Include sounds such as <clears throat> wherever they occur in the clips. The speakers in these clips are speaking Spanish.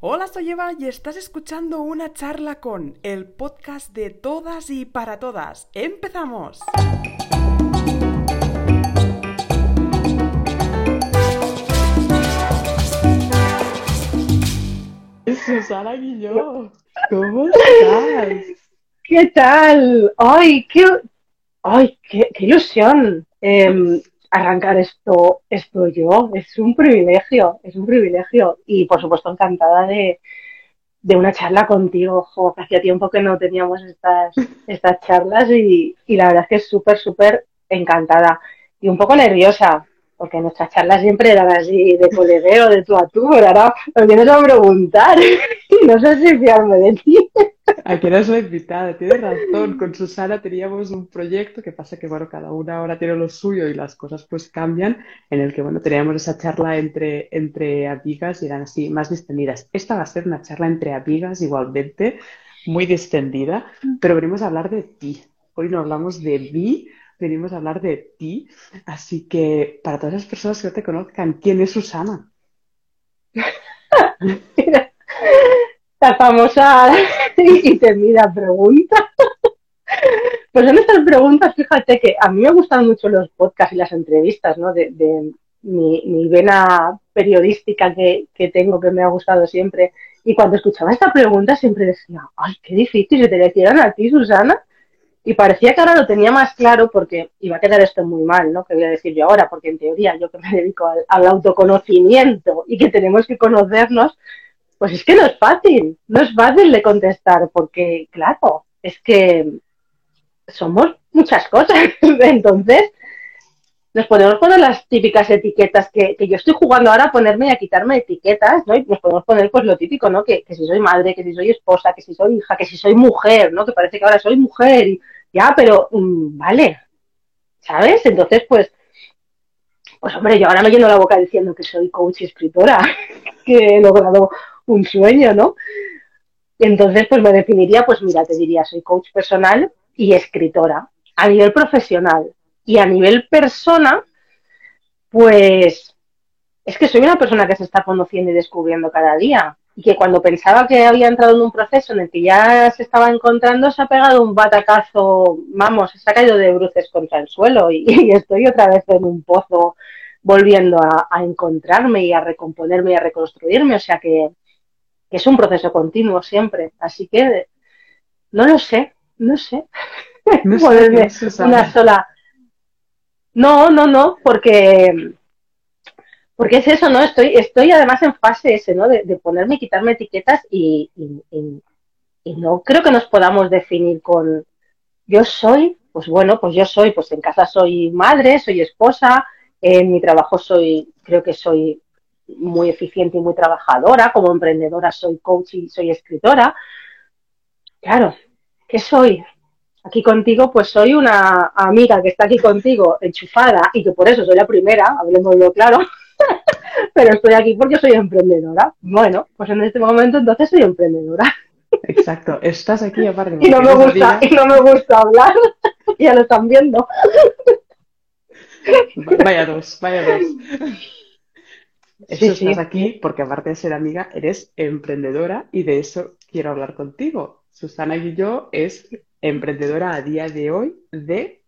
Hola, soy Eva y estás escuchando una charla con el podcast de todas y para todas. ¡Empezamos! Susana Guilló, ¿cómo estás? ¿Qué tal? ¡Ay, qué, ay, qué, qué ilusión! Em, arrancar esto, esto yo. Es un privilegio, es un privilegio. Y por supuesto encantada de, de una charla contigo, jo, que hacía tiempo que no teníamos estas, <laughs> estas charlas y, y la verdad es que es súper, súper encantada. Y un poco nerviosa, porque nuestras charlas siempre eran así de colegueo, de tú a tú, pero ahora me vienes a preguntar y <laughs> no sé si fiarme de ti. <laughs> Aquí eres la invitada, tienes razón. Con Susana teníamos un proyecto que pasa que, bueno, cada una ahora tiene lo suyo y las cosas pues cambian, en el que, bueno, teníamos esa charla entre, entre amigas y eran así más distendidas. Esta va a ser una charla entre amigas igualmente, muy distendida, pero venimos a hablar de ti. Hoy no hablamos de mí, venimos a hablar de ti. Así que, para todas las personas que no te conozcan, ¿quién es Susana? <laughs> <laughs> la famosa <laughs> y temida pregunta. Pues en estas preguntas, fíjate que a mí me gustan mucho los podcasts y las entrevistas, ¿no? De, mi, vena periodística que, que, tengo, que me ha gustado siempre. Y cuando escuchaba esta pregunta siempre decía, ay, qué difícil, se te la hicieran a ti, Susana. Y parecía que ahora lo tenía más claro porque iba a quedar esto muy mal, ¿no? Que voy a decir yo ahora, porque en teoría yo que me dedico al autoconocimiento y que tenemos que conocernos, pues es que no es fácil, no es fácil de contestar, porque claro, es que somos muchas cosas. <laughs> Entonces, nos podemos poner las típicas etiquetas que, yo estoy jugando ahora a ponerme y a quitarme etiquetas, ¿no? Y nos podemos poner pues lo típico, ¿no? Que, si soy madre, que si soy esposa, que si soy hija, que si soy mujer, ¿no? Que parece que ahora soy mujer y ya, pero mm, vale, ¿sabes? Entonces, pues, pues hombre, yo ahora me lleno la boca diciendo que soy coach y escritora, <laughs> que he logrado un sueño, ¿no? Entonces, pues me definiría, pues mira, te diría, soy coach personal y escritora a nivel profesional. Y a nivel persona, pues es que soy una persona que se está conociendo y descubriendo cada día. Y que cuando pensaba que había entrado en un proceso en el que ya se estaba encontrando, se ha pegado un batacazo, vamos, se ha caído de bruces contra el suelo y, <laughs> estoy otra vez en un pozo volviendo a, encontrarme y a recomponerme y a reconstruirme. O sea que, que es un proceso continuo siempre. Así que no lo sé, no sé. <laughs> No sé una sola. No, no, no, porque porque es eso, ¿no? Estoy, estoy además en fase ese, ¿no? De, de ponerme y quitarme etiquetas y, y, y, y, no creo que nos podamos definir con yo soy, pues bueno, pues yo soy, pues en casa soy madre, soy esposa, en mi trabajo soy, creo que soy muy eficiente y muy trabajadora, como emprendedora soy coach y soy escritora. Claro, ¿qué soy? Aquí contigo, pues soy una amiga que está aquí contigo, enchufada, y que por eso soy la primera, hablemoslo claro, <laughs> pero estoy aquí porque soy emprendedora. Bueno, pues en este momento entonces soy emprendedora. Exacto, estás aquí aparte. Y no me gusta, y no me gusta hablar, <laughs> ya lo están viendo. Vaya dos, vaya dos. Eso Sí, estás sí. aquí porque aparte de ser amiga, eres emprendedora y de eso quiero hablar contigo. Susana Guilló es emprendedora a día de hoy de...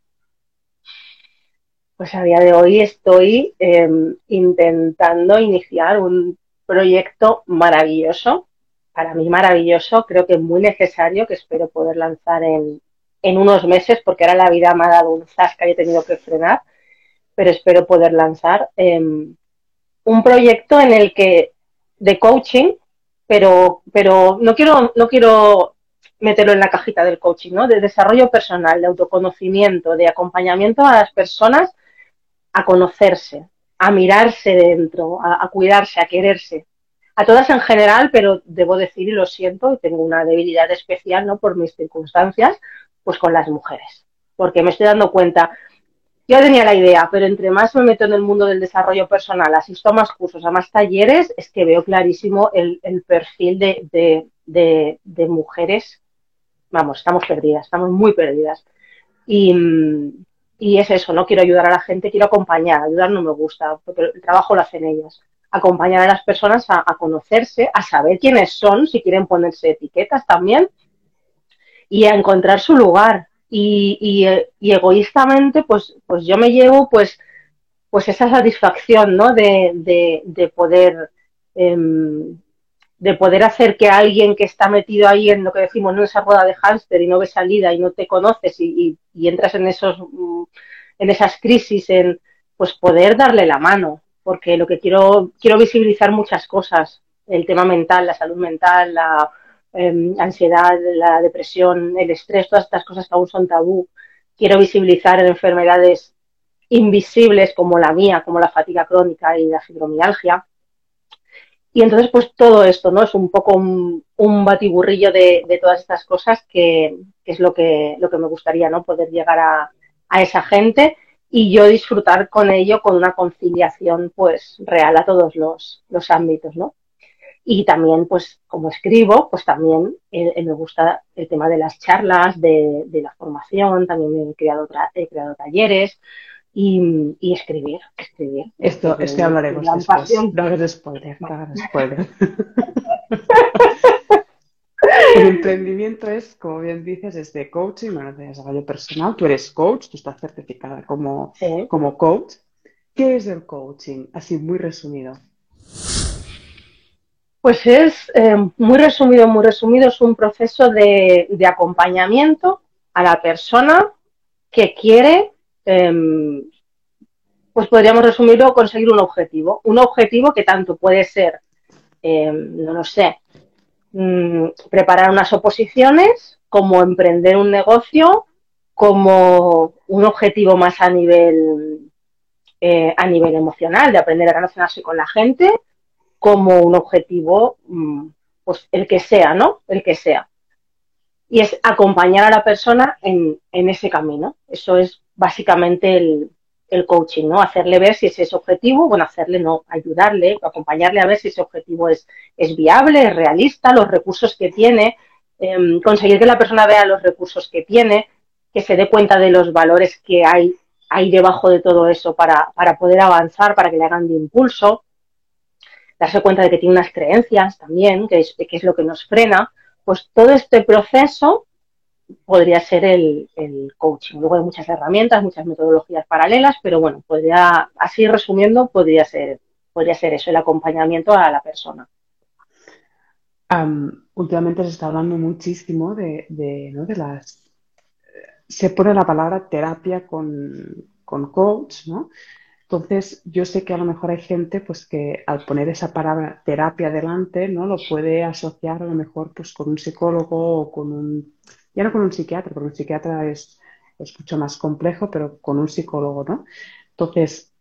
Pues a día de hoy estoy eh, intentando iniciar un proyecto maravilloso, para mí maravilloso, creo que muy necesario, que espero poder lanzar en, en unos meses, porque ahora la vida me ha dado un zasca y he tenido que frenar, pero espero poder lanzar eh, un proyecto en el que de coaching, pero, pero no quiero, no quiero meterlo en la cajita del coaching, ¿no? De desarrollo personal, de autoconocimiento, de acompañamiento a las personas a conocerse, a mirarse dentro, a, a cuidarse, a quererse. A todas en general, pero debo decir, y lo siento, tengo una debilidad especial, ¿no? Por mis circunstancias, pues con las mujeres. Porque me estoy dando cuenta, yo tenía la idea, pero entre más me meto en el mundo del desarrollo personal, asisto a más cursos, a más talleres, es que veo clarísimo el, perfil de, de, de, de, mujeres. Vamos, estamos perdidas, estamos muy perdidas. Y, y, es eso, no quiero ayudar a la gente, quiero acompañar. Ayudar no me gusta, porque el trabajo lo hacen ellas. acompañar a las personas a, conocerse, a saber quiénes son, si quieren ponerse etiquetas también, y a encontrar su lugar. Y, y, egoístamente, pues, pues yo me llevo pues, pues esa satisfacción, ¿no? De, de, de poder em, de poder hacer que alguien que está metido ahí en lo que decimos, en esa rueda de hámster y no ve salida y no te conoces y, entras en esos mm, en esas crisis, en pues poder darle la mano, porque lo que quiero, quiero visibilizar muchas cosas, el tema mental, la salud mental, la em, ansiedad, la depresión, el estrés, todas estas cosas que aún son tabú. Quiero visibilizar enfermedades invisibles como la mía, como la fatiga crónica y la fibromialgia y entonces, pues todo esto, ¿no? Es un poco un, batiburrillo de, todas estas cosas que, es lo que, lo que me gustaría, ¿no? Poder llegar a, esa gente y yo disfrutar con ello con una conciliación, pues, real a todos los, ámbitos, ¿no? Y también, pues, como escribo, pues también eh, eh, me gusta el tema de las charlas, de, la formación, también he creado, he creado talleres, y, escribir, escribir. Esto, esto hablaremos después. No hagas spoiler, no hagas <laughs> spoiler. <laughs> El emprendimiento es, como bien dices, es de coaching, bueno, de desarrollo personal. Tú eres coach, tú estás certificada como, como coach. ¿Qué es el coaching? Así muy resumido. Pues es eh, muy resumido, muy resumido, es un proceso de, acompañamiento a la persona que quiere Em, pues podríamos resumirlo conseguir un objetivo. Un objetivo que tanto puede ser, em, no lo sé, mm, preparar unas oposiciones, como emprender un negocio, como un objetivo más a nivel, eh, a nivel emocional, de aprender a relacionarse con la gente, como un objetivo, mm, pues el que sea, ¿no? El que sea. Y es acompañar a la persona en, ese camino. Eso es básicamente el, coaching, ¿no? Hacerle ver si ese es objetivo, bueno, hacerle no, ayudarle, acompañarle a ver si ese objetivo es, viable, es realista, los recursos que tiene, em, conseguir que la persona vea los recursos que tiene, que se dé cuenta de los valores que hay, hay debajo de todo eso para, para poder avanzar, para que le hagan de impulso, darse cuenta de que tiene unas creencias también, que es, es lo que nos frena, pues todo este proceso podría ser el, coaching. Luego hay muchas herramientas, muchas metodologías paralelas, pero bueno, podría, así resumiendo, podría ser, podría ser eso, el acompañamiento a la persona. últimamente se está hablando muchísimo de, ¿no? de las... Se pone la palabra terapia con, con coach, ¿no? Entonces, yo sé que a lo mejor hay gente pues que al poner esa palabra terapia delante, ¿no? Lo puede asociar a lo mejor pues con un psicólogo o con un ya no con un psiquiatra, porque un psiquiatra es, mucho más complejo, pero con un psicólogo, ¿no? Entonces,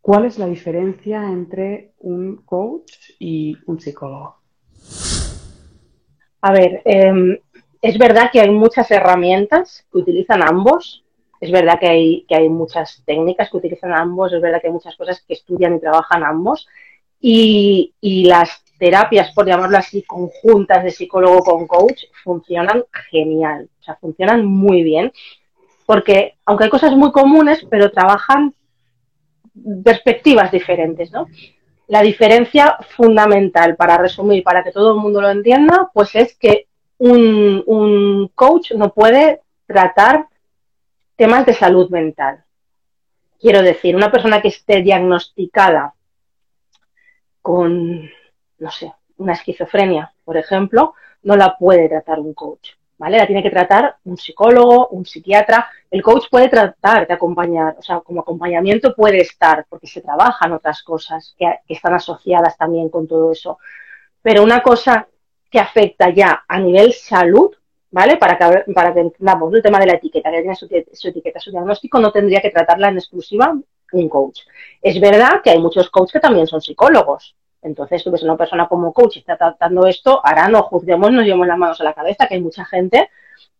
¿cuál es la diferencia entre un coach y un psicólogo? A ver, em, es verdad que hay muchas herramientas que utilizan ambos, es verdad que hay, que hay muchas técnicas que utilizan ambos, es verdad que hay muchas cosas que estudian y trabajan ambos, y, y las terapias, por llamarlo así, conjuntas de psicólogo con coach, funcionan genial, o sea, funcionan muy bien, porque aunque hay cosas muy comunes, pero trabajan perspectivas diferentes, ¿no? La diferencia fundamental, para resumir, para que todo el mundo lo entienda, pues es que un, un coach no puede tratar temas de salud mental. Quiero decir, una persona que esté diagnosticada con no sé, una esquizofrenia, por ejemplo, no la puede tratar un coach, ¿vale? La tiene que tratar un psicólogo, un psiquiatra. El coach puede tratar de acompañar, o sea, como acompañamiento puede estar, porque se trabajan otras cosas que, están asociadas también con todo eso. Pero una cosa que afecta ya a nivel salud, ¿vale? Para que, para que entendamos el tema de la etiqueta, que tiene su, etiqueta, su diagnóstico, no tendría que tratarla en exclusiva un coach. Es verdad que hay muchos coaches que también son psicólogos, entonces, tú ves una persona como coach y está tratando esto, ahora no juzguemos, nos llevemos las manos a la cabeza, que hay mucha gente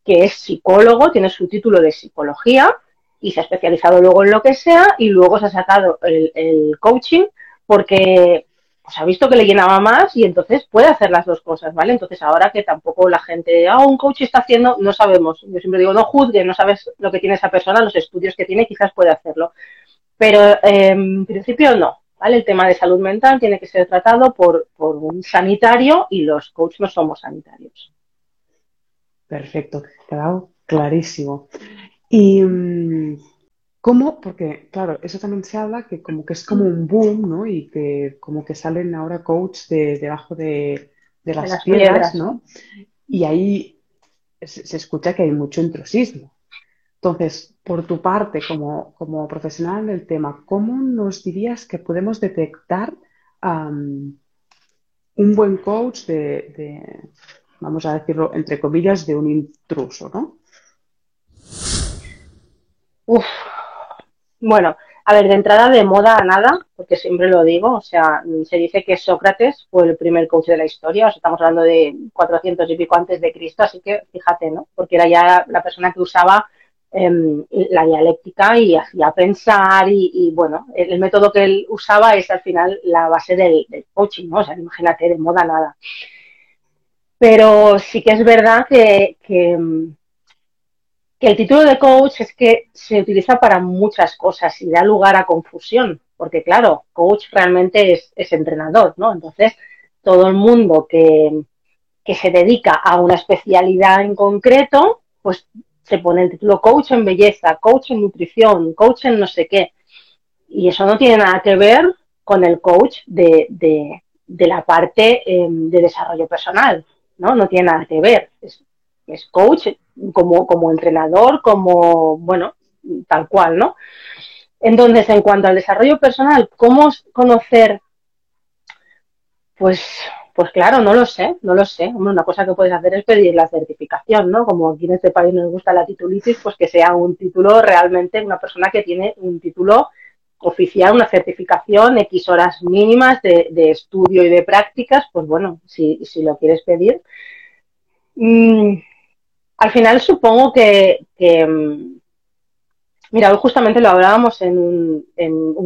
que es psicólogo, tiene su título de psicología y se ha especializado luego en lo que sea y luego se ha sacado el, coaching porque pues, ha visto que le llenaba más y entonces puede hacer las dos cosas, ¿vale? Entonces ahora que tampoco la gente, ah, un coach está haciendo, no sabemos. Yo siempre digo, no juzgue, no sabes lo que tiene esa persona, los estudios que tiene, quizás puede hacerlo. Pero eh, en principio no, ¿vale? El tema de salud mental tiene que ser tratado por, por un sanitario y los coaches no somos sanitarios. Perfecto, quedado clarísimo. Y mm, cómo, porque claro, eso también se habla que como que es como un boom, ¿no? Y que como que salen ahora coaches de, debajo de, las, piedras, ¿no? Y ahí se, escucha que hay mucho intrusismo. Entonces, por tu parte, como, como profesional del tema, ¿cómo nos dirías que podemos detectar un buen coach de, vamos a decirlo, entre comillas, de un intruso, ¿no? Uf, bueno, a ver, de entrada de moda a nada, porque siempre lo digo, o sea, se dice que Sócrates fue el primer coach de la historia, o sea, estamos hablando de 400 y pico antes de Cristo, así que fíjate, ¿no? Porque era ya la persona que usaba em, la dialéctica y hacía pensar y, bueno, el, método que él usaba es al final la base del, coaching, ¿no? O sea, imagínate, de moda nada. Pero sí que es verdad que, que el título de coach es que se utiliza para muchas cosas y da lugar a confusión, porque claro, coach realmente es, entrenador, ¿no? Entonces, todo el mundo que, se dedica a una especialidad en concreto, pues se pone el título coach en belleza, coach en nutrición, coach en no sé qué. Y eso no tiene nada que ver con el coach de, la parte em, de desarrollo personal, ¿no? No tiene nada que ver. Es, es coach como, como entrenador, como, bueno, tal cual, ¿no? Entonces, en cuanto al desarrollo personal, ¿cómo conocer? Pues, pues claro, no lo sé, no lo sé. una cosa que puedes hacer es pedir la certificación, ¿no? Como aquí en este país nos gusta la titulitis, pues que sea un título realmente, una persona que tiene un título oficial, una certificación, X horas mínimas de, estudio y de prácticas, pues bueno, si, si lo quieres pedir. Mm, al final supongo que, mm, mira, hoy justamente lo hablábamos en un,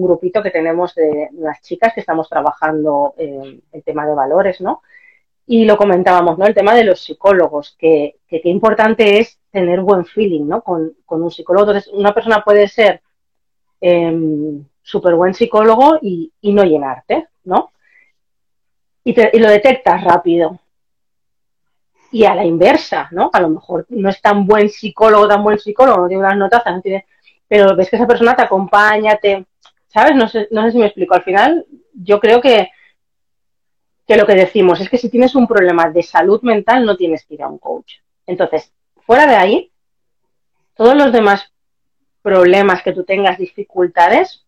grupito que tenemos de las chicas que estamos trabajando en el tema de valores, ¿no? Y lo comentábamos, ¿no? El tema de los psicólogos, que qué importante es tener buen feeling, ¿no? Con, un psicólogo. Entonces, una persona puede ser em, súper buen psicólogo y, no llenarte, ¿no? Y, y lo detectas rápido y a la inversa, ¿no? A lo mejor no es tan buen psicólogo, tan buen psicólogo, no tiene unas notas, no tiene, pero ves que esa persona te acompaña, te, ¿sabes? No sé, no sé si me explico. Al final, yo creo que, que lo que decimos es que si tienes un problema de salud mental, no tienes que ir a un coach. Entonces, fuera de ahí, todos los demás problemas que tú tengas, dificultades,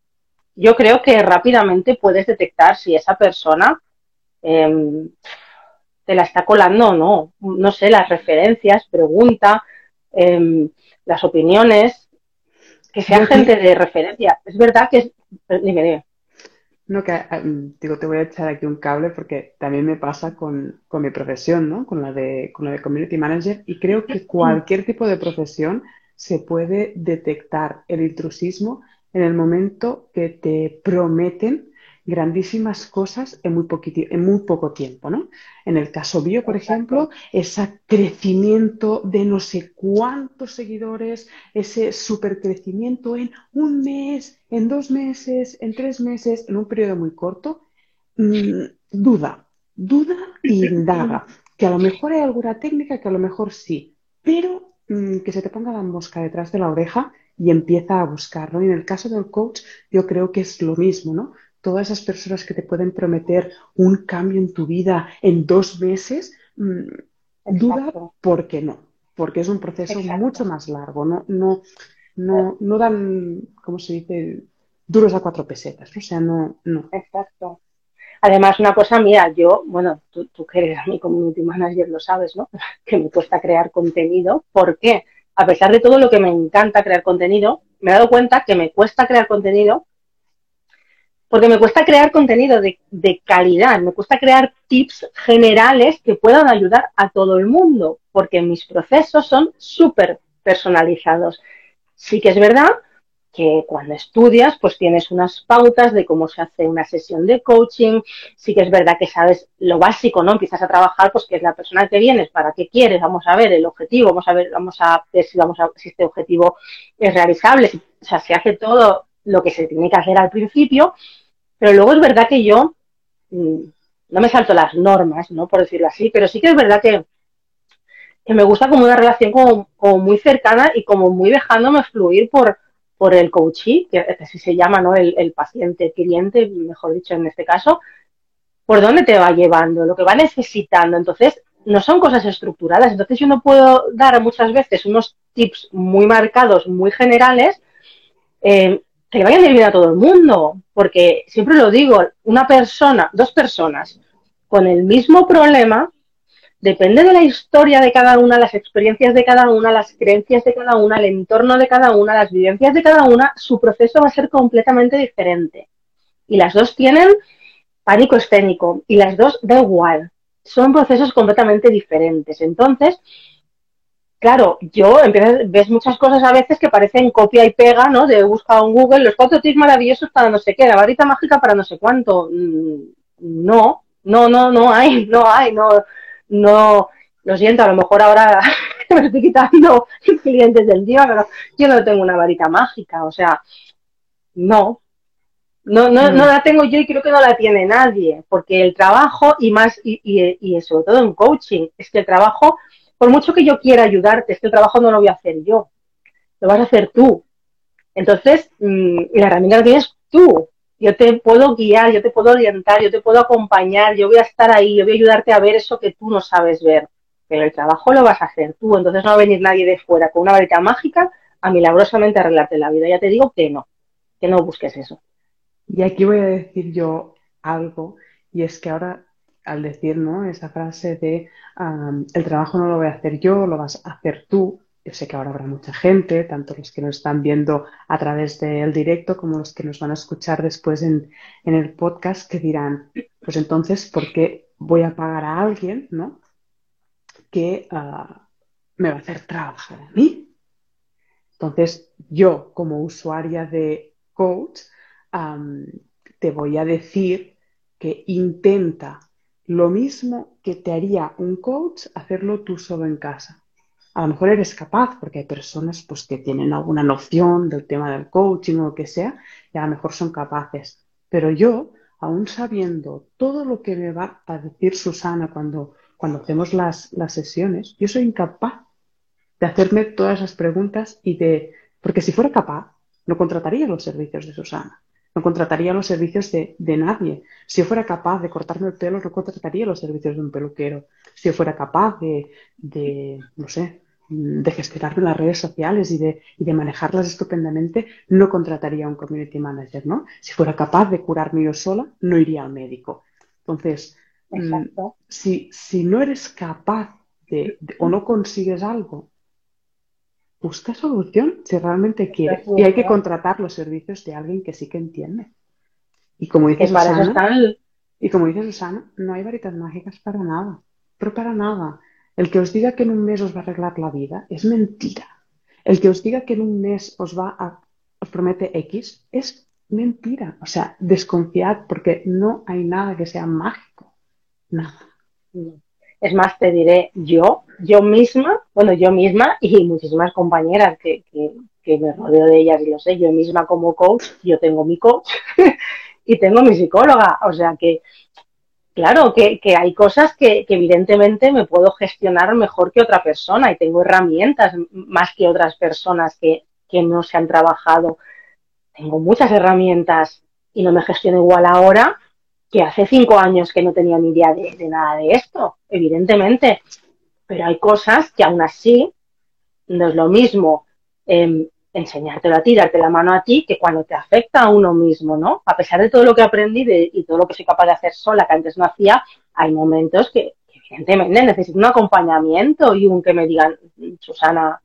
yo creo que rápidamente puedes detectar si esa persona eh, te la está colando o no. No sé, las referencias, pregunta, em, las opiniones, que sea gente de referencia. Es verdad que es... Dime, dime. No, que em, digo, te voy a echar aquí un cable porque también me pasa con, mi profesión, ¿no? Con la, de, con la de Community Manager y creo que cualquier tipo de profesión se puede detectar el intrusismo en el momento que te prometen grandísimas cosas en muy, en muy poco tiempo, ¿no? En el caso bio, por ejemplo, ese crecimiento de no sé cuántos seguidores, ese supercrecimiento en un mes, en dos meses, en tres meses, en un periodo muy corto, mm, duda, duda y indaga, que a lo mejor hay alguna técnica, que a lo mejor sí, pero mm, que se te ponga la mosca detrás de la oreja y empieza a buscarlo. Y en el caso del coach, yo creo que es lo mismo, ¿no? Todas esas personas que te pueden prometer un cambio en tu vida en dos meses, mm, duda por qué no, porque es un proceso mucho más largo, no, no, no, no dan, ¿cómo se dice?, duros a cuatro pesetas, o sea, no, no. Exacto. Además, una cosa mía, yo, bueno, tú, tú que eres mi community manager lo sabes, ¿no? <laughs> Que me cuesta crear contenido. ¿Por qué? A pesar de todo lo que me encanta crear contenido, me he dado cuenta que me cuesta crear contenido porque me cuesta crear contenido de, calidad, me cuesta crear tips generales que puedan ayudar a todo el mundo, porque mis procesos son súper personalizados. Sí que es verdad que cuando estudias, pues tienes unas pautas de cómo se hace una sesión de coaching. Sí que es verdad que sabes lo básico, ¿no? Empiezas a trabajar, pues que es la persona que vienes, para qué quieres, vamos a ver el objetivo, vamos a ver, vamos a ver si vamos a, si este objetivo es realizable, o sea, se hace todo lo que se tiene que hacer al principio, Pero luego es verdad que yo mm, no me salto las normas, ¿no? Por decirlo así, pero sí que es verdad que, me gusta como una relación como, muy cercana y como muy dejándome fluir por, por el coachee, que así se llama, ¿no? El, el paciente, cliente, mejor dicho en este caso, por dónde te va llevando, lo que va necesitando. Entonces, no son cosas estructuradas. Entonces, yo no puedo dar muchas veces unos tips muy marcados, muy generales, eh, que le vayan a ir a todo el mundo. Porque siempre lo digo, una persona, dos personas con el mismo problema, depende de la historia de cada una, las experiencias de cada una, las creencias de cada una, el entorno de cada una, las vivencias de cada una, su proceso va a ser completamente diferente. Y las dos tienen pánico escénico y las dos da igual. Son procesos completamente diferentes. Entonces, claro, yo ves muchas cosas a veces que parecen copia y pega, ¿no? De buscar en Google los cuatro tips maravillosos para no sé qué, la varita mágica para no sé cuánto. Mm, no, no, no, no hay, <laughs> no hay, no, no, lo siento, a lo mejor ahora <laughs> me estoy quitando <laughs> clientes del día, pero yo no tengo una varita mágica, o sea, no, no, no, no mm. la tengo yo y creo que no la tiene nadie, porque el trabajo y más, y, y, y sobre todo en coaching, es que el trabajo por mucho que yo quiera ayudarte, este trabajo no lo voy a hacer yo, lo vas a hacer tú. Entonces, mm, la herramienta que tienes tú. Yo te puedo guiar, yo te puedo orientar, yo te puedo acompañar, yo voy a estar ahí, yo voy a ayudarte a ver eso que tú no sabes ver. Pero el trabajo lo vas a hacer tú, entonces no va a venir nadie de fuera con una varita mágica a milagrosamente arreglarte la vida. Ya te digo que no, que no busques eso. Y aquí voy a decir yo algo, y es que ahora al decir ¿no? esa frase de el trabajo no lo voy a hacer yo, lo vas a hacer tú. Yo sé que ahora habrá mucha gente, tanto los que nos están viendo a través del directo como los que nos van a escuchar después en, el podcast, que dirán, pues entonces, ¿por qué voy a pagar a alguien ¿no? que ah, me va a hacer trabajar a mí? Entonces, yo como usuaria de coach, te voy a decir que intenta lo mismo que te haría un coach hacerlo tú solo en casa. A lo mejor eres capaz, porque hay personas pues, que tienen alguna noción del tema del coaching o lo que sea, y a lo mejor son capaces. Pero yo, aún sabiendo todo lo que me va a decir Susana cuando, cuando hacemos las, las sesiones, yo soy incapaz de hacerme todas esas preguntas y de... Porque si fuera capaz, no contrataría los servicios de Susana no contrataría los servicios de, nadie. Si yo fuera capaz de cortarme el pelo, no contrataría los servicios de un peluquero. Si yo fuera capaz de, no sé, de gestionarme las redes sociales y de, de manejarlas estupendamente, no contrataría un community manager, ¿no? Si fuera capaz de curarme yo sola, no iría al médico. Entonces, mm, si, si no eres capaz de, o no consigues algo busca solución si realmente quieres. Y hay que contratar los servicios de alguien que sí que entiende. Y como dice Susana, y como dice Susana, no hay varitas mágicas para nada. Pero para nada. El que os diga que en un mes os va a arreglar la vida es mentira. El que os diga que en un mes os va a, os promete X es mentira. O sea, desconfiad porque no hay nada que sea mágico. Nada. Es más, te diré, yo, yo misma, bueno, yo misma y muchísimas compañeras que, que, me rodeo de ellas y lo sé, yo misma como coach, yo tengo mi coach <laughs> y tengo mi psicóloga. O sea que, claro, que, que hay cosas que, que, evidentemente me puedo gestionar mejor que otra persona y tengo herramientas más que otras personas que, que no se han trabajado. Tengo muchas herramientas y no me gestiono igual ahora que hace cinco años que no tenía ni idea de, nada de esto, evidentemente. Pero hay cosas que aún así no es lo mismo eh, enseñártelo a ti, darte la mano a ti, que cuando te afecta a uno mismo, ¿no? A pesar de todo lo que aprendí y todo lo que soy capaz de hacer sola, que antes no hacía, hay momentos que, evidentemente necesito un acompañamiento y un que me digan, Susana,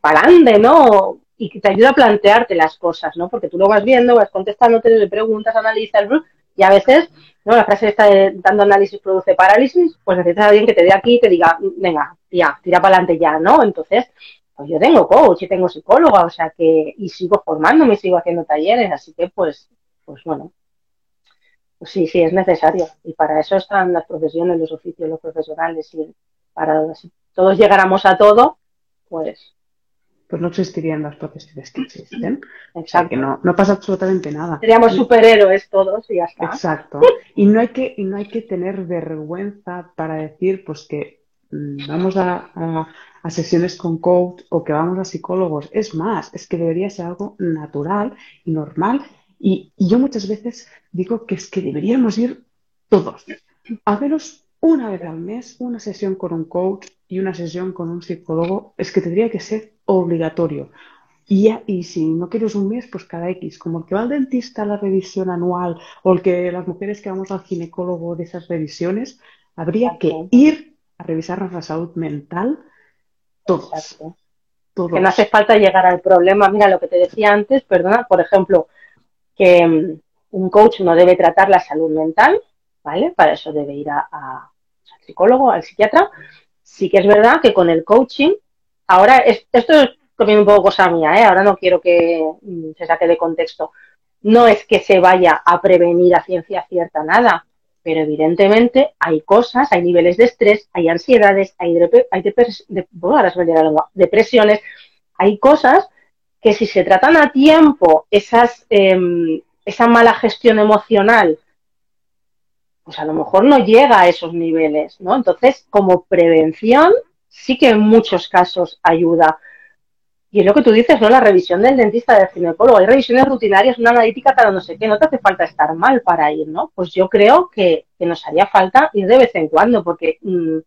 pa'lante, ¿no? Y que te ayuda a plantearte las cosas, ¿no? Porque tú lo vas viendo, vas contestándote, le preguntas, analizas, y a veces, ¿no? La frase está de dando análisis produce parálisis, pues necesitas a alguien que te dé aquí y te diga, venga, ya, tira para adelante ya, ¿no? Entonces, pues yo tengo coach y tengo psicóloga, o sea que, y sigo formándome, sigo haciendo talleres, así que pues, pues bueno, pues sí, sí, es necesario. Y para eso están las profesiones, los oficios, los profesionales, y para si todos llegáramos a todo, pues pues no existirían las prótesis que existen. O sea, que no, no pasa absolutamente nada. Seríamos superhéroes todos y ya está. Exacto. Y no hay que, y no hay que tener vergüenza para decir pues que mm, vamos a, a, sesiones con coach o que vamos a psicólogos. Es más, es que debería ser algo natural y normal. Y, y yo muchas veces digo que es que deberíamos ir todos. A menos una vez al mes, una sesión con un coach y una sesión con un psicólogo, es que tendría que ser obligatorio. Y, y si no quieres un mes, pues cada X, como el que va al dentista a la revisión anual o el que las mujeres que vamos al ginecólogo de esas revisiones, habría que ir a revisarnos la salud mental todos. Que no hace falta llegar al problema. Mira lo que te decía antes, perdona, por ejemplo, que mm, un coach no debe tratar la salud mental, ¿vale? Para eso debe ir a, al psicólogo, al psiquiatra, sí que es verdad que con el coaching, ahora esto es también un poco cosa mía, ¿eh? ahora no quiero que mm, se saque de contexto. No es que se vaya a prevenir a ciencia cierta nada, pero evidentemente hay cosas, hay niveles de estrés, hay ansiedades, hay, depresiones, hay cosas que si se tratan a tiempo, esas, em, esa mala gestión emocional pues a lo mejor no llega a esos niveles, ¿no? Entonces, como prevención, sí que en muchos casos ayuda. Y es lo que tú dices, ¿no? La revisión del dentista, del ginecólogo. Hay revisiones rutinarias, una analítica para no sé qué. No te hace falta estar mal para ir, ¿no? Pues yo creo que, nos haría falta ir de vez en cuando, porque mm,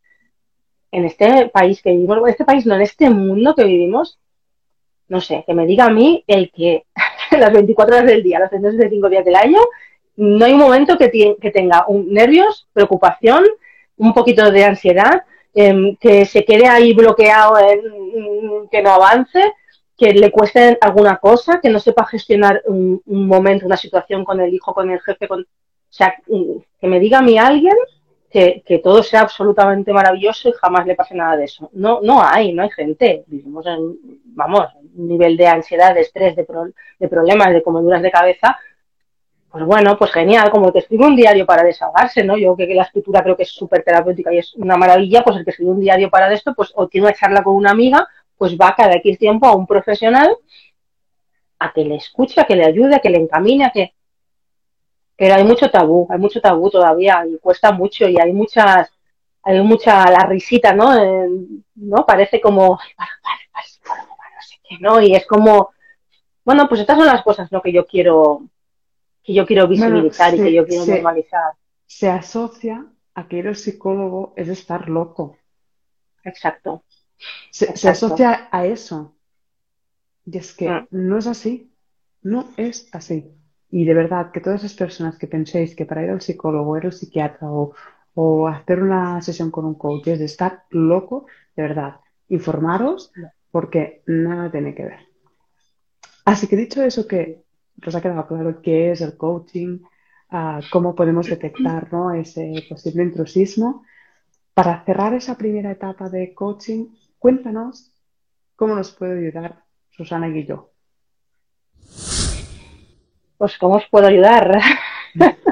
en este país que vivimos, en este país no, en este mundo que vivimos, no sé, que me diga a mí el que <laughs> las 24 horas del día, los 365 días del año, no hay un momento que, que tenga un, nervios, preocupación, un poquito de ansiedad, em, que se quede ahí bloqueado, en, que no avance, que le cueste alguna cosa, que no sepa gestionar un, momento, una situación con el hijo, con el jefe, con, o sea, que me diga a mí alguien que, todo sea absolutamente maravilloso y jamás le pase nada de eso. No, no hay, no hay gente. Vivimos en, vamos, un nivel de ansiedad, de estrés, de, de problemas, de comeduras de cabeza pues bueno, pues genial, como el que escribe un diario para desahogarse, ¿no? Yo que, la escritura creo que es súper terapéutica y es una maravilla, pues el que escribe un diario para esto, pues o tiene una charla con una amiga, pues va cada X tiempo a un profesional a que le escuche, a que le ayude, a que le encamine, a que... Pero hay mucho tabú, hay mucho tabú todavía y cuesta mucho y hay muchas, hay mucha la risita, ¿no? ¿no? Parece como, no sé qué, ¿no? Y es como, bueno, pues estas son las cosas, ¿no? Que yo quiero, que yo quiero visibilizar y que yo quiero normalizar. Se asocia a que el psicólogo es estar loco. Exacto. Se, asocia a eso. Y es que mm. no es así. No es así. Y de verdad, que todas esas personas que penséis que para ir al psicólogo, ir al psiquiatra o, o hacer una sesión con un coach es de estar loco, de verdad, informaros porque nada tiene que ver. Así que dicho eso, que nos ha quedado claro qué es el coaching, ah, cómo podemos detectar ese posible intrusismo. Para cerrar esa primera etapa de coaching, cuéntanos cómo nos puede ayudar Susana Guillo. Pues, ¿cómo os puedo ayudar? <laughs>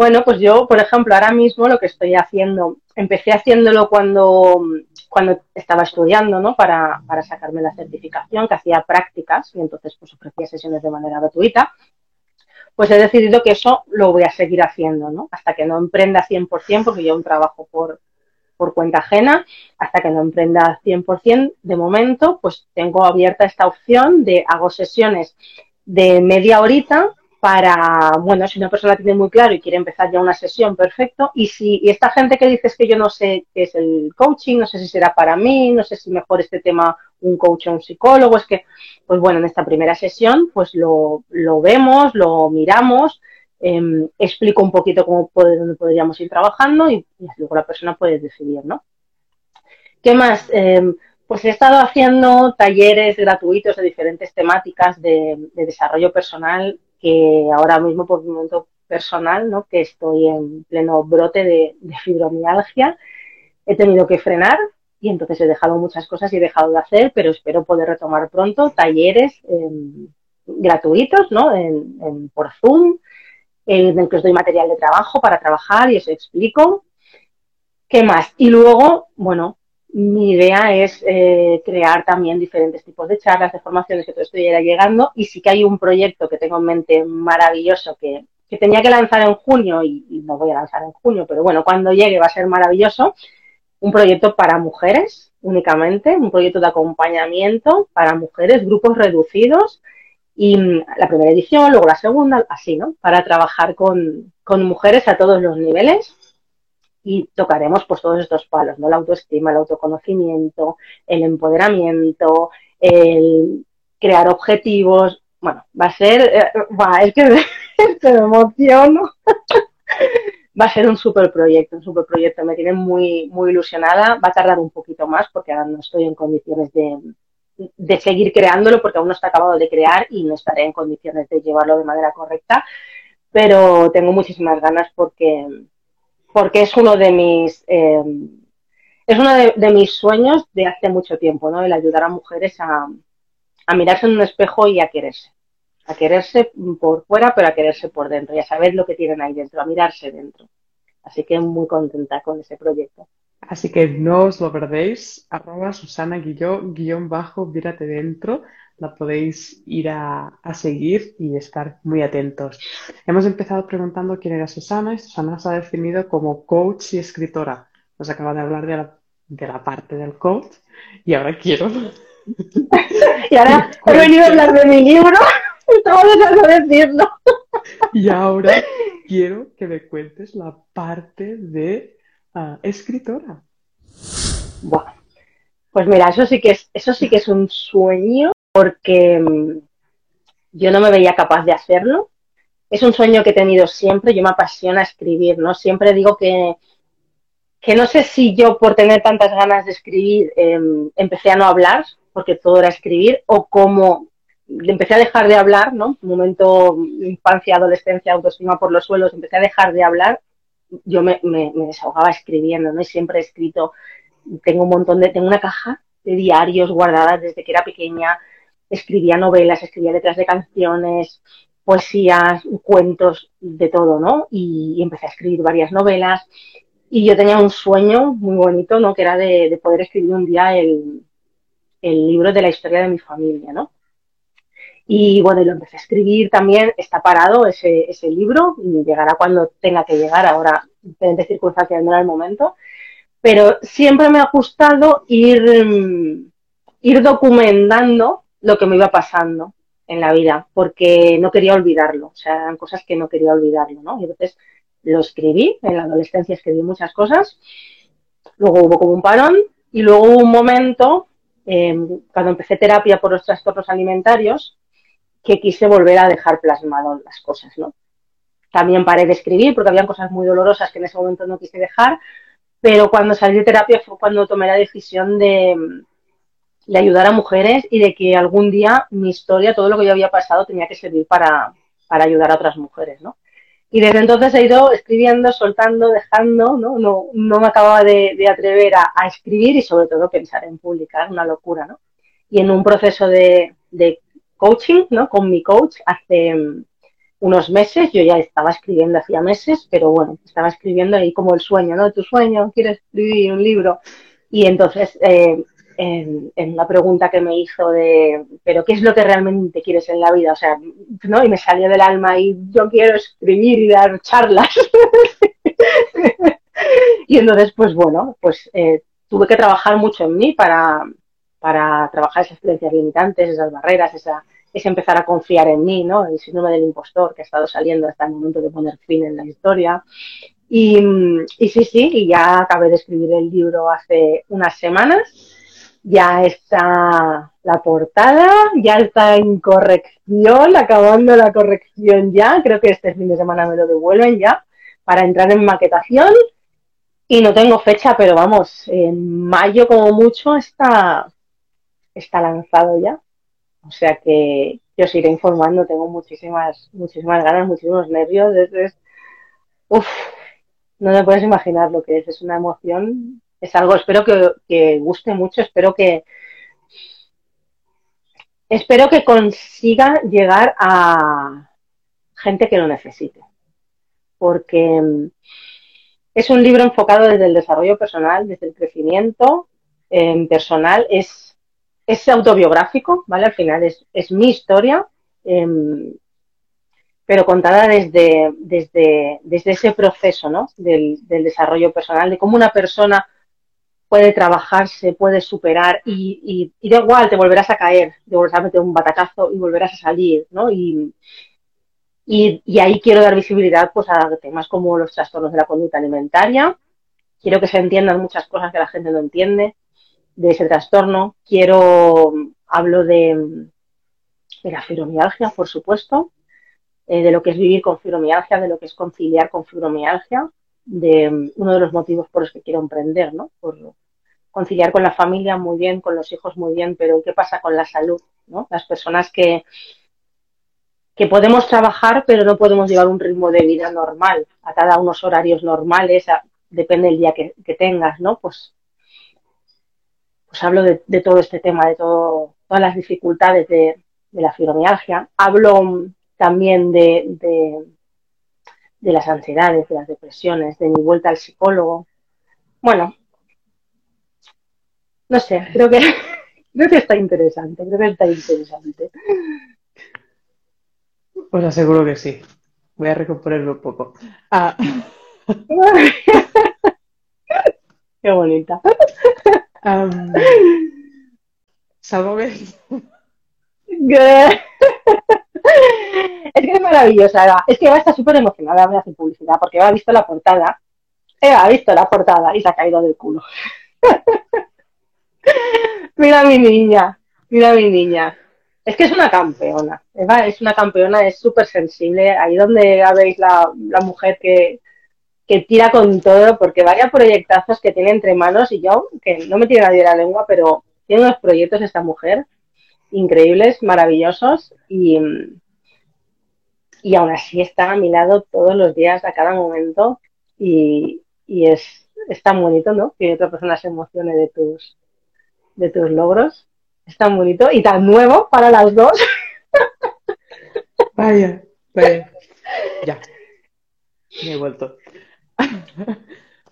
bueno, pues yo, por ejemplo, ahora mismo lo que estoy haciendo, empecé haciéndolo cuando cuando estaba estudiando, ¿no? Para, para sacarme la certificación, que hacía prácticas y entonces pues ofrecía sesiones de manera gratuita, pues he decidido que eso lo voy a seguir haciendo, ¿no? Hasta que no emprenda 100%, porque yo un trabajo por, por cuenta ajena, hasta que no emprenda 100%, de momento, pues tengo abierta esta opción de hago sesiones de media horita para, bueno, si una persona tiene muy claro y quiere empezar ya una sesión, perfecto. Y si y esta gente que dices que yo no sé qué es el coaching, no sé si será para mí, no sé si mejor este tema un coach o un psicólogo, es que, pues bueno, en esta primera sesión, pues lo, lo vemos, lo miramos, em, explico un poquito cómo podríamos ir trabajando y, luego la persona puede decidir, ¿no? ¿Qué más? Em, pues he estado haciendo talleres gratuitos de diferentes temáticas de desarrollo personal que ahora mismo por un momento personal, ¿no? que estoy en pleno brote de, fibromialgia, he tenido que frenar y entonces he dejado muchas cosas y he dejado de hacer, pero espero poder retomar pronto talleres em, gratuitos, ¿no? En, por Zoom, en el que os doy material de trabajo para trabajar y os explico. ¿Qué más? Y luego, bueno, mi idea es eh, crear también diferentes tipos de charlas, de formaciones, que todo esto ya llegando. Y sí que hay un proyecto que tengo en mente maravilloso que, tenía que lanzar en junio y, y, no voy a lanzar en junio, pero bueno, cuando llegue va a ser maravilloso. Un proyecto para mujeres únicamente, un proyecto de acompañamiento para mujeres, grupos reducidos. Y la primera edición, luego la segunda, así, ¿no? Para trabajar con, con mujeres a todos los niveles y tocaremos pues todos estos palos, ¿no? La autoestima, el autoconocimiento, el empoderamiento, el crear objetivos. Bueno, va a ser, eh, es que <laughs> me emociono. va a ser un super proyecto, un super proyecto. Me tiene muy, muy ilusionada. Va a tardar un poquito más porque ahora no estoy en condiciones de, de seguir creándolo porque aún no está acabado de crear y no estaré en condiciones de llevarlo de manera correcta. Pero tengo muchísimas ganas porque porque es uno de mis eh, es uno de, mis sueños de hace mucho tiempo, ¿no? El ayudar a mujeres a, mirarse en un espejo y a quererse. A quererse por fuera, pero a quererse por dentro y a saber lo que tienen ahí dentro, a mirarse dentro. Así que muy contenta con ese proyecto. Así que no os lo perdéis. Arroba Susana guion bajo, vírate dentro la podéis ir a, seguir y estar muy atentos. Hemos empezado preguntando quién era Susana y Susana se ha definido como coach y escritora. Nos acaba de hablar de la, de la parte del coach y ahora quiero. <laughs> y ahora he venido a hablar de mi libro estaba dejando de decirlo. y ahora quiero que me cuentes la parte de ah, escritora. Bueno, pues mira, eso sí que es, eso sí que es un sueño porque mm, yo no me veía capaz de hacerlo. Es un sueño que he tenido siempre, yo me apasiona escribir, ¿no? Siempre digo que, que no sé si yo por tener tantas ganas de escribir em, empecé a no hablar, porque todo era escribir, o como empecé a dejar de hablar, ¿no? Un momento, infancia, adolescencia, autoestima por los suelos, empecé a dejar de hablar, yo me, desahogaba escribiendo, ¿no? Y siempre he escrito, tengo un montón de, tengo una caja de diarios guardadas desde que era pequeña, escribía novelas, escribía letras de canciones, poesías, cuentos, de todo, ¿no? Y, empecé a escribir varias novelas. Y yo tenía un sueño muy bonito, ¿no? Que era de, poder escribir un día el, libro de la historia de mi familia, ¿no? Y bueno, lo empecé a escribir también, está parado ese, ese libro, y llegará cuando tenga que llegar, ahora en diferentes circunstancias no era el momento, pero siempre me ha gustado ir, ir documentando lo que me iba pasando en la vida, porque no quería olvidarlo, o sea, eran cosas que no quería olvidarlo, ¿no? Y entonces lo escribí, en la adolescencia escribí muchas cosas, luego hubo como un parón y luego hubo un momento, em, cuando empecé terapia por los trastornos alimentarios, que quise volver a dejar plasmado las cosas, ¿no? También paré de escribir porque habían cosas muy dolorosas que en ese momento no quise dejar, pero cuando salí de terapia fue cuando tomé la decisión de, de ayudar a mujeres y de que algún día mi historia, todo lo que yo había pasado, tenía que servir para, ayudar a otras mujeres, ¿no? Y desde entonces he ido escribiendo, soltando, dejando, ¿no? No, no me acababa de, atrever a, escribir y sobre todo pensar en publicar, una locura, ¿no? Y en un proceso de, de coaching, ¿no? Con mi coach hace mm, unos meses, yo ya estaba escribiendo hacía meses, pero bueno, estaba escribiendo ahí como el sueño, ¿no? Tu sueño, quieres escribir un libro. Y entonces eh, en, en, una pregunta que me hizo de, pero ¿qué es lo que realmente quieres en la vida? O sea, ¿no? Y me salió del alma y yo quiero escribir y dar charlas. <laughs> y entonces, pues bueno, pues eh, tuve que trabajar mucho en mí para, para trabajar esas creencias limitantes, esas barreras, esa, ese empezar a confiar en mí, ¿no? El síndrome del impostor que ha estado saliendo hasta el momento de poner fin en la historia. Y, y sí, sí, y ya acabé de escribir el libro hace unas semanas ya está la portada, ya está en corrección, acabando la corrección ya, creo que este fin de semana me lo devuelven ya, para entrar en maquetación. Y no tengo fecha, pero vamos, en mayo como mucho está, está lanzado ya. O sea que yo os iré informando, tengo muchísimas, muchísimas ganas, muchísimos nervios. Es, no me puedes imaginar lo que es, es una emoción es algo, espero que, guste mucho, espero que espero que consiga llegar a gente que lo necesite. Porque mm, es un libro enfocado desde el desarrollo personal, desde el crecimiento, personal, es, es autobiográfico, ¿vale? Al final es, es mi historia, em, pero contada desde, desde, desde ese proceso, ¿no? Del, del desarrollo personal, de cómo una persona puede trabajarse, puede superar y, y, da igual, te volverás a caer, te volverás a meter un batacazo y volverás a salir, ¿no? Y, y, ahí quiero dar visibilidad pues, a temas como los trastornos de la conducta alimentaria. Quiero que se entiendan muchas cosas que la gente no entiende de ese trastorno. Quiero, hablo de, de la fibromialgia, por supuesto, eh, de lo que es vivir con fibromialgia, de lo que es conciliar con fibromialgia, de uno de los motivos por los que quiero emprender, ¿no? Por conciliar con la familia muy bien, con los hijos muy bien, pero ¿qué pasa con la salud? ¿no? Las personas que, que podemos trabajar, pero no podemos llevar un ritmo de vida normal, a cada unos horarios normales, depende del día que, tengas, ¿no? Pues, pues hablo de, todo este tema, de todo, todas las dificultades de, la fibromialgia. Hablo también de, de, las ansiedades, de las depresiones, de mi vuelta al psicólogo. Bueno, no sé, creo que, <laughs> creo que está interesante, creo que está interesante. Os aseguro que sí. Voy a recomponerlo un poco. Ah. <laughs> Qué bonita. Um, ¿Salvo <laughs> Es que es maravillosa, Eva. Es que Eva está súper emocionada de hacer publicidad porque Eva ha visto la portada. Eva ha visto la portada y se ha caído del culo. <laughs> mira mi niña, mira mi niña. Es que es una campeona, Eva es una campeona, es súper sensible. Ahí donde veis la, la mujer que, que tira con todo, porque varios proyectazos que tiene entre manos y yo, que no me tiene nadie la lengua, pero tiene unos proyectos esta mujer increíbles, maravillosos y, y aún así está a mi lado todos los días, a cada momento y, y es, es tan bonito, ¿no? Que otra persona se emocione de tus, de tus logros es tan bonito y tan nuevo para las dos. Vaya, vaya. Ya. <laughs> Me he vuelto.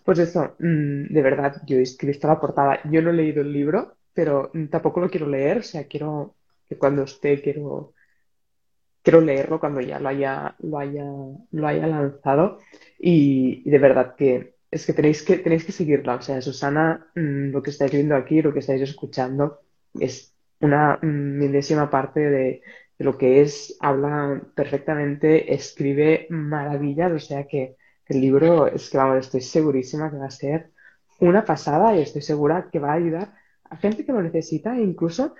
Pues eso, mm, de verdad, yo he escrito la portada. Yo no he leído el libro, pero tampoco lo quiero leer. O sea, quiero que cuando esté, quiero, quiero leerlo cuando ya lo haya, lo haya, lo haya lanzado. Y, de verdad que es que tenéis que, tenéis que seguirla. O sea, Susana, mm, lo que estáis viendo aquí, lo que estáis escuchando, es una milésima parte de, lo que es, habla perfectamente, escribe maravillas, o sea que el libro es que, vamos, estoy segurísima que va a ser una pasada y estoy segura que va a ayudar a gente que lo necesita e incluso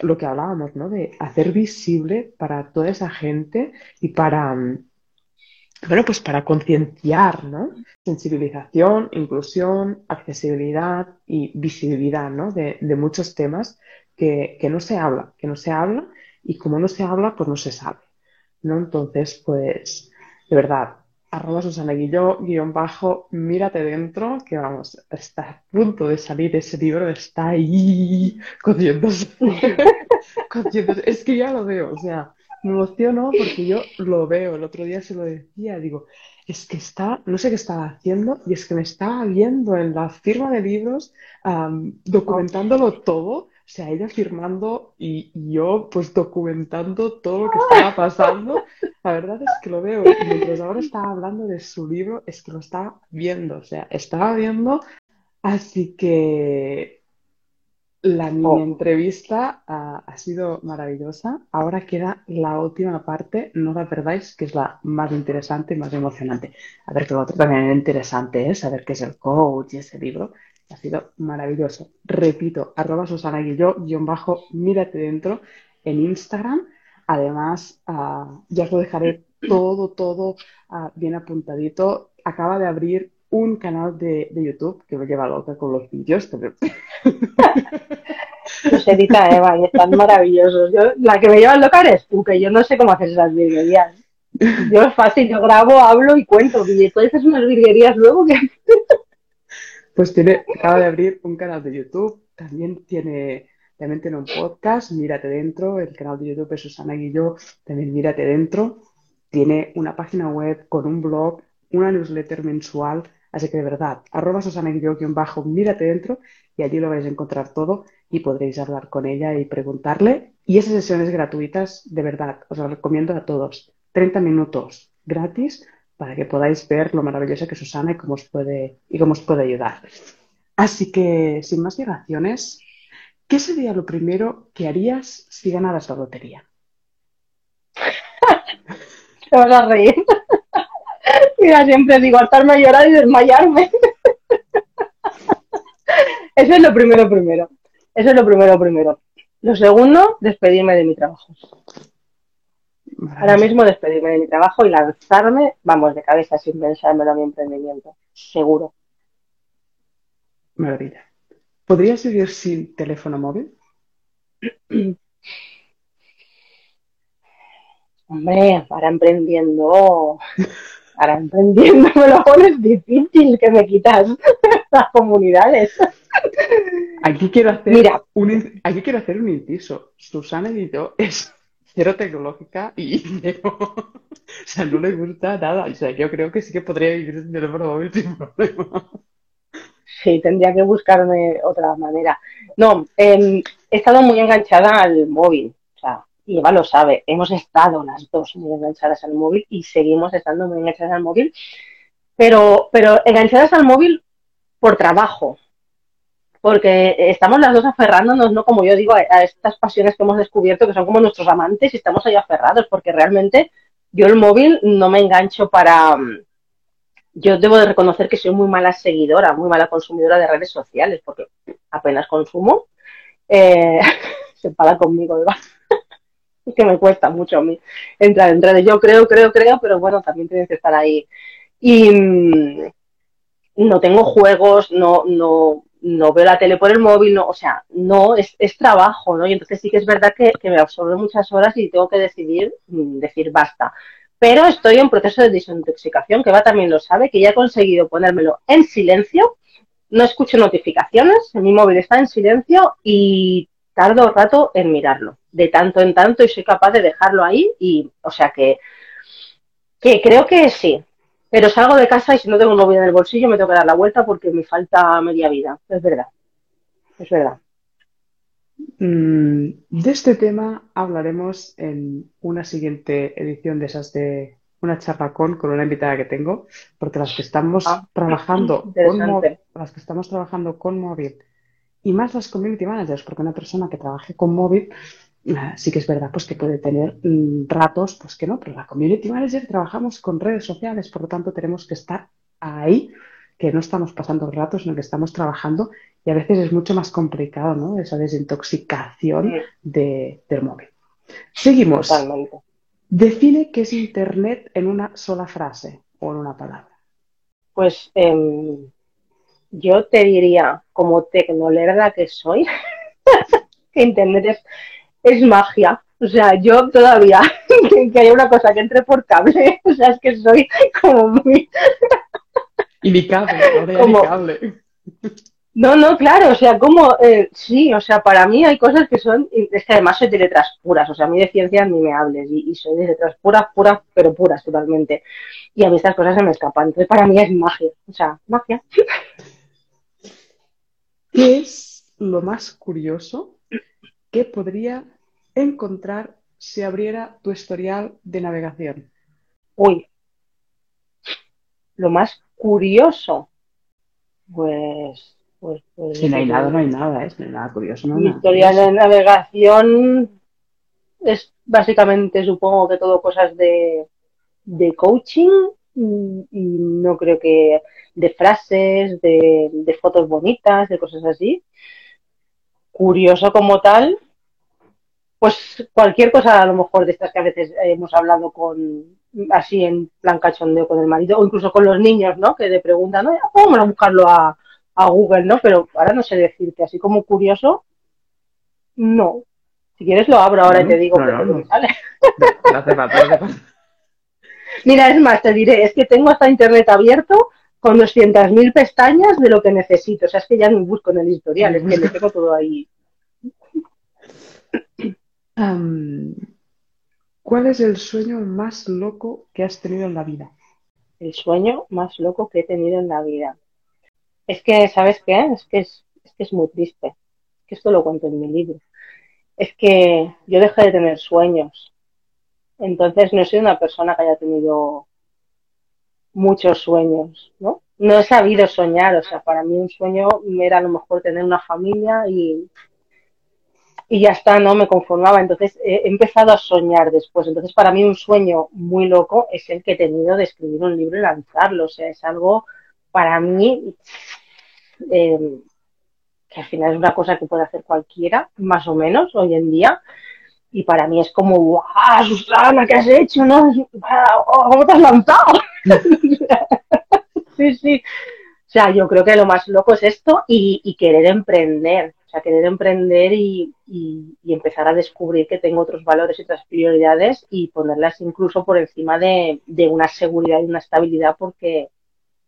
lo que hablábamos, ¿no? De hacer visible para toda esa gente y para, bueno, pues para concienciar, ¿no? Sensibilización, inclusión, accesibilidad y visibilidad, ¿no? De, de muchos temas que, no se habla, que no se habla y como no se habla, pues no se sabe, ¿no? Entonces, pues, de verdad, arroba Susana guion bajo, mírate dentro, que vamos, está a punto de salir ese libro, está ahí <laughs> cociéndose, es que ya lo veo, o sea, me emociono porque yo lo veo, el otro día se lo decía, digo, es que está, no sé qué estaba haciendo, y es que me estaba viendo en la firma de libros, documentándolo todo, o sea, ella firmando y, yo pues documentando todo lo que estaba pasando. La verdad es que lo veo. Y mientras ahora estaba hablando de su libro, es que lo estaba viendo. O sea, estaba viendo. Así que la mi oh. entrevista ha, sido maravillosa. Ahora queda la última parte, no la perdáis, que es la más interesante y más emocionante. A ver, que lo otro también es interesante, ¿eh? saber qué es el coach y ese libro. Ha sido maravilloso. Repito, arroba Susana guion bajo, mírate dentro en Instagram. Además, uh, ya os lo dejaré todo, todo uh, bien apuntadito. Acaba de abrir un canal de, YouTube que me lleva loca con los vídeos. Los <laughs> edita Eva y están maravillosos. La que me lleva loca eres tú, que yo no sé cómo hacer esas virguerías. Yo es fácil, yo grabo, hablo y cuento. Y tú haces unas virguerías luego que... <laughs> Pues tiene, acaba de abrir un canal de YouTube, también tiene, también tiene un podcast, Mírate Dentro, el canal de YouTube es Susana Guillo, también Mírate Dentro, tiene una página web con un blog, una newsletter mensual, Así que de verdad, arroba Susana bajo, mírate dentro y allí lo vais a encontrar todo y podréis hablar con ella y preguntarle. Y esas sesiones gratuitas, de verdad, os las recomiendo a todos. 30 minutos gratis para que podáis ver lo maravillosa que es Susana y cómo os puede, y cómo os puede ayudar. Así que, sin más dilaciones, ¿qué sería lo primero que harías si ganaras la lotería? <laughs> Te vas a reír. <laughs> Mira, siempre digo, hartarme a llorar y desmayarme. <laughs> Eso es lo primero, primero. Eso es lo primero, primero. Lo segundo, despedirme de mi trabajo. Ahora mismo despedirme de mi trabajo y lanzarme, vamos, de cabeza sin pensármelo a mi emprendimiento. Seguro. Maravilla. ¿Podrías vivir sin teléfono móvil? <clears throat> Hombre, para emprendiendo, para emprendiendo <laughs> me lo pones difícil que me quitas <laughs> las comunidades. Aquí quiero hacer, Mira. Un, aquí quiero hacer un inciso. Susana Edito es cero tecnológica y <laughs> o sea, no le gusta nada. O sea, yo creo que sí que podría vivir sin teléfono móvil sin problema. Sí, tendría que buscarme otra manera. No, em, he estado muy enganchada al móvil. O sea, y Eva lo sabe, hemos estado las dos muy enganchadas al móvil y seguimos estando muy enganchadas al móvil, pero, pero enganchadas al móvil por trabajo, porque estamos las dos aferrándonos, no como yo digo, a, estas pasiones que hemos descubierto que son como nuestros amantes y estamos ahí aferrados, porque realmente yo el móvil no me engancho para... Yo debo de reconocer que soy muy mala seguidora, muy mala consumidora de redes sociales, porque apenas consumo. Eh, <laughs> se para conmigo, Eva <laughs> que me cuesta mucho a mí entrar en redes. Yo creo, creo, creo, pero bueno, también tienes que estar ahí. Y mm, no tengo juegos, no, no, no veo la tele por el móvil, no, o sea, no, es, es trabajo, ¿no? Y entonces sí que es verdad que, que, me absorbe muchas horas y tengo que decidir, mm, decir basta. Pero estoy en proceso de desintoxicación, que va también lo sabe, que ya he conseguido ponérmelo en silencio, no escucho notificaciones, mi móvil está en silencio y tardo rato en mirarlo, de tanto en tanto, y soy capaz de dejarlo ahí, y, o sea que, que creo que sí. Pero salgo de casa y si no tengo un móvil en el bolsillo me tengo que dar la vuelta porque me falta media vida. Es verdad. Es verdad. Mm, de este tema hablaremos en una siguiente edición de esas de una charla con, con una invitada que tengo, porque las que estamos ah, trabajando <laughs> con las que estamos trabajando con móvil y más las community managers, porque una persona que trabaje con móvil sí que es verdad pues que puede tener mm, ratos, pues que no, pero la community manager trabajamos con redes sociales, por lo tanto tenemos que estar ahí, que no estamos pasando ratos, sino que estamos trabajando y a veces es mucho más complicado, ¿no? Esa desintoxicación de, del móvil. Seguimos. Define qué es Internet en una sola frase o en una palabra. Pues eh, yo te diría, como tecnolerda que soy, <laughs> que Internet es, magia. O sea, yo todavía <laughs> que hay una cosa que entre por cable, <laughs> o sea, es que soy como muy... <laughs> y mi cable, no cable. No, no, claro, o sea, como, eh, sí, o sea, para mí hay cosas que son, es que además soy de letras puras, o sea, a mí de ciencias ni me hables, y, y, soy de letras puras, puras, pero puras totalmente. Y a mí estas cosas se me escapan, entonces para mí es magia, o sea, magia. ¿Qué es lo más curioso que podría encontrar si abriera tu historial de navegación? Uy, lo más curioso. Pues, pues, pues si no hay nada, no hay nada, ¿eh? no hay nada curioso. No Mi historial de navegación es básicamente, supongo que todo cosas de, de coaching y no creo que de frases, de, fotos bonitas, de cosas así. Curioso como tal, pues cualquier cosa a lo mejor de estas que a veces hemos hablado con así en plan cachondeo con el marido o incluso con los niños, ¿no? Que le preguntan, ¿no? vamos a buscarlo a, Google, ¿no? Pero ahora no sé decirte, así como curioso, no. Si quieres lo abro ahora y te digo que no, sale. <laughs> Mira, es más, te diré, es que tengo hasta internet abierto con 200.000 pestañas de lo que necesito. O sea, es que ya no busco en el historial, es que lo <laughs> tengo todo ahí. ¿Cuál es el sueño más loco que has tenido en la vida? el sueño más loco que he tenido en la vida. Es que, ¿sabes qué? Es que es, es que es muy triste. que esto lo cuento en mi libro. Es que yo dejé de tener sueños. Entonces no soy una persona que haya tenido muchos sueños, ¿no? No he sabido soñar, o sea, para mí un sueño era a lo mejor tener una familia y, y ya está, no me conformaba. Entonces he empezado a soñar después. Entonces para mí un sueño muy loco es el que he tenido de escribir un libro y lanzarlo. O sea, es algo para mí eh, que al final es una cosa que puede hacer cualquiera, más o menos, hoy en día. Y para mí es como, ¡guau, Susana, qué has hecho! ¿no? ¿Cómo te has lanzado? <laughs> sí, sí. O sea, yo creo que lo más loco es esto y, querer emprender. O sea, querer emprender y, empezar a descubrir que tengo otros valores y otras prioridades y ponerlas incluso por encima de, una seguridad y una estabilidad porque,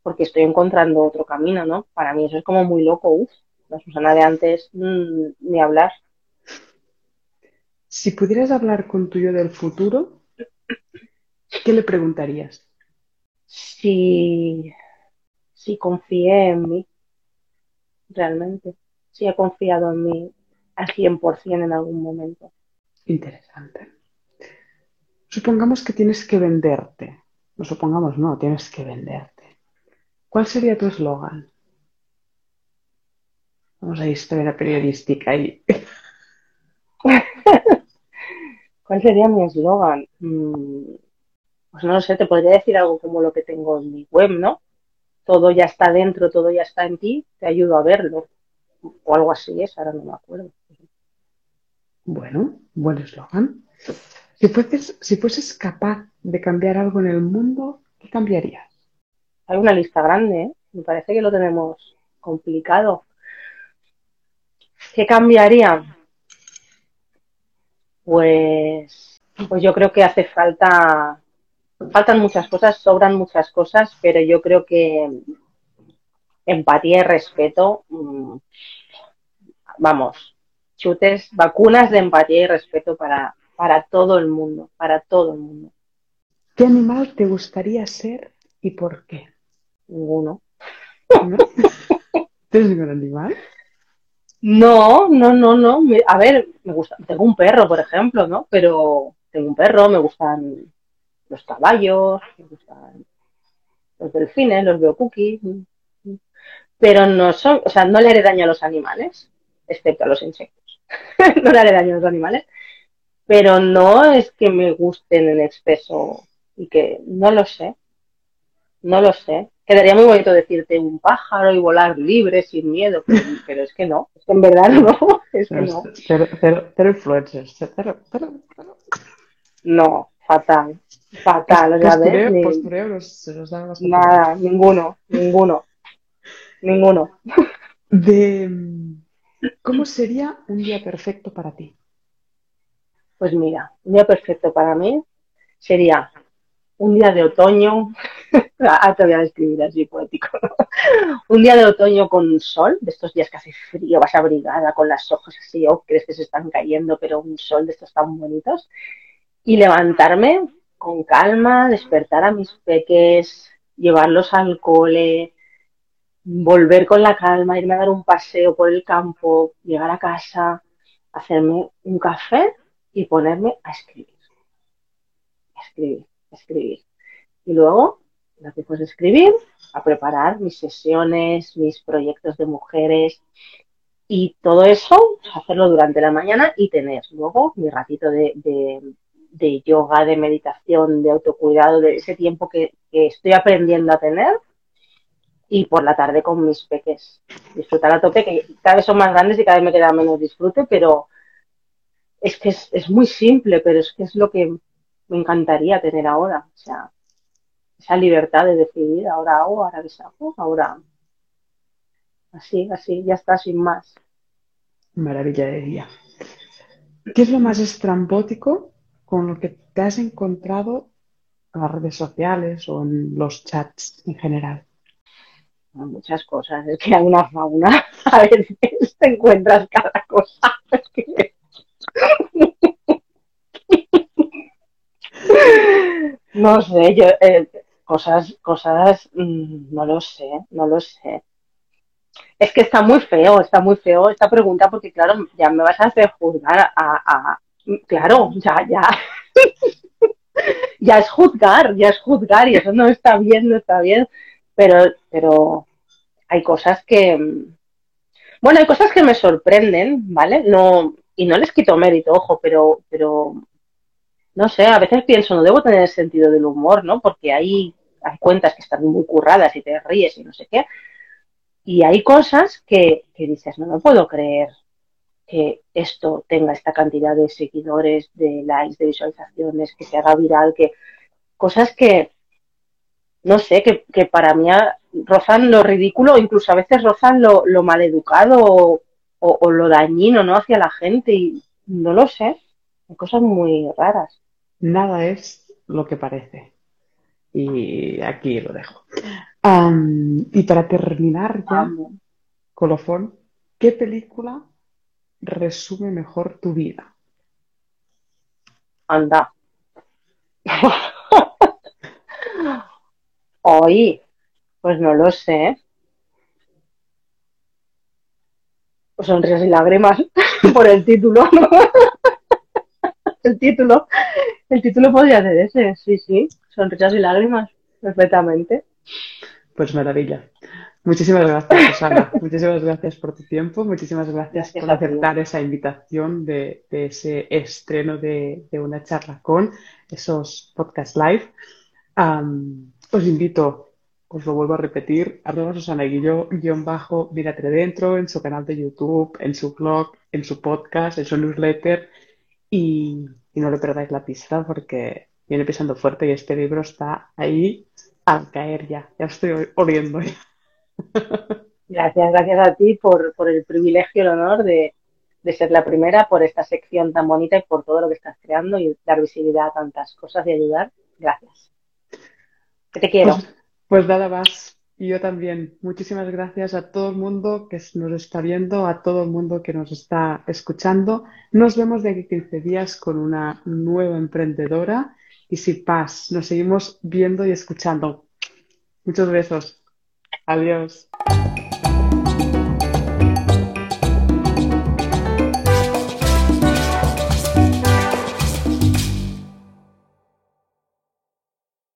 porque estoy encontrando otro camino, ¿no? Para mí eso es como muy loco. Uf, la Susana de antes, mm, ni hablar. Si pudieras hablar con tu yo del futuro, ¿qué le preguntarías? si, si confié en mí, realmente, si he confiado en mí al 100% en algún momento. Interesante. Supongamos que tienes que venderte. No supongamos, no, tienes que venderte. ¿Cuál sería tu eslogan? Vamos a historia periodística ahí. ¿Cuál sería mi eslogan? Mm, pues no lo sé, te podría decir algo como lo que tengo en mi web, ¿no? Todo ya está dentro, todo ya está en ti, te ayudo a verlo. O algo así es, ahora no me acuerdo. Bueno, buen eslogan. Si fueses, si fueses capaz de cambiar algo en el mundo, ¿qué cambiarías? Hay una lista grande, ¿eh? Me parece que lo tenemos complicado. ¿Qué cambiaría? Pues, pues yo creo que hace falta faltan muchas cosas, sobran muchas cosas, pero yo creo que empatía y respeto, mm, vamos, chutes, vacunas de empatía y respeto para, para todo el mundo, para todo el mundo. ¿Qué animal te gustaría ser y por qué? Ninguno. <laughs> ¿Tienes ningún animal? No, no, no, no. A ver, me gusta. Tengo un perro, por ejemplo, ¿no? Pero tengo un perro, me gustan los caballos, me gustan los delfines, los veo pero no son, o sea, no le haré daño a los animales, excepto a los insectos. <laughs> no le haré daño a los animales, pero no es que me gusten en exceso y que no lo sé, no lo sé. Quedaría muy bonito decirte un pájaro y volar libre, sin miedo, pero, es que no, es que en verdad no, <laughs> es que no. Cero, cero, influencers, cero, cero, No, fatal. Fatal, ya ves. Postureo se los da Nada, ninguno, ninguno. ninguno. De, ¿Cómo sería un día perfecto para ti? Pues mira, un día perfecto para mí sería un día de otoño, ah, te voy a describir así poético, <laughs> un día de otoño con sol, de estos días que hace frío, vas abrigada con las hojas así, o crees que se están cayendo, pero un sol de estos tan bonitos, y levantarme con calma, despertar a mis peques, llevarlos al cole, volver con la calma, irme a dar un paseo por el campo, llegar a casa, hacerme un café y ponerme a escribir. Escribir, escribir. Y luego, después de escribir, a preparar mis sesiones, mis proyectos de mujeres y todo eso, hacerlo durante la mañana y tener luego mi ratito de, de yoga, de meditación, de autocuidado, de ese tiempo que, estoy aprendiendo a tener y por la tarde con mis peques. Disfrutar a tope, que cada vez son más grandes y cada vez me queda menos disfrute, pero es que es, muy simple, pero es que es lo que me encantaría tener ahora. Esa libertad de decidir, ahora hago, ahora deshago, ahora así, así, ya está, sin más. Maravilla de día. ¿Qué es lo más estrambótico con lo que te has encontrado en las redes sociales o en los chats en general? Muchas cosas, es que hay una fauna, <laughs> a veces te encuentras cada cosa. <laughs> No sé, yo, eh, cosas, cosas, mm, no lo sé, no lo sé. Es que está muy feo, está muy feo esta pregunta porque, claro, ya me vas a hacer juzgar a, claro, ya, ya. <laughs> ya es juzgar, ya es juzgar y eso no está bien, no está bien. Pero, pero hay cosas que, bueno, hay cosas que me sorprenden, ¿vale? No, y no les quito mérito, ojo, pero, pero no sé, a veces pienso, no debo tener sentido del humor, ¿no? Porque hay, hay cuentas que están muy curradas y te ríes y no sé qué. Y hay cosas que, que dices, no, no puedo creer que esto tenga esta cantidad de seguidores, de likes, de visualizaciones, que se haga viral, que cosas que, no sé, que, que para mí rozan lo ridículo, incluso a veces rozan lo, lo maleducado o, o, lo dañino, ¿no? Hacia la gente y no lo sé, hay cosas muy raras. Nada es lo que parece. Y aquí lo dejo. y para terminar ya, colofón, ¿qué película resume mejor tu vida? Anda. <laughs> Hoy, pues no lo sé. Sonrisas y lágrimas <laughs> por el título. El título. El título podría ser ese, sí, sí. Sonrisas y lágrimas, perfectamente. Pues maravilla. Muchísimas gracias, Susana. <laughs> muchísimas gracias por tu tiempo. Muchísimas gracias, por aceptar esa invitación de, ese estreno de, una charla con esos podcast live. os invito, os lo vuelvo a repetir, arroba Susana Guillo, guion bajo, mírate dentro, en su canal de YouTube, en su blog, en su podcast, en su newsletter y, y no le perdáis la pista porque viene pisando fuerte y este libro está ahí al caer ya. Ya estoy oliendo. Ya. Gracias, gracias a ti por, el privilegio y el honor de, ser la primera, por esta sección tan bonita y por todo lo que estás creando y dar visibilidad a tantas cosas y ayudar. Gracias. Que te quiero. Pues, pues nada más. Y yo también. Muchísimas gracias a todo el mundo que nos está viendo, a todo el mundo que nos está escuchando. Nos vemos de aquí 15 días con una nueva emprendedora. Y si paz, nos seguimos viendo y escuchando. Muchos besos. Adiós.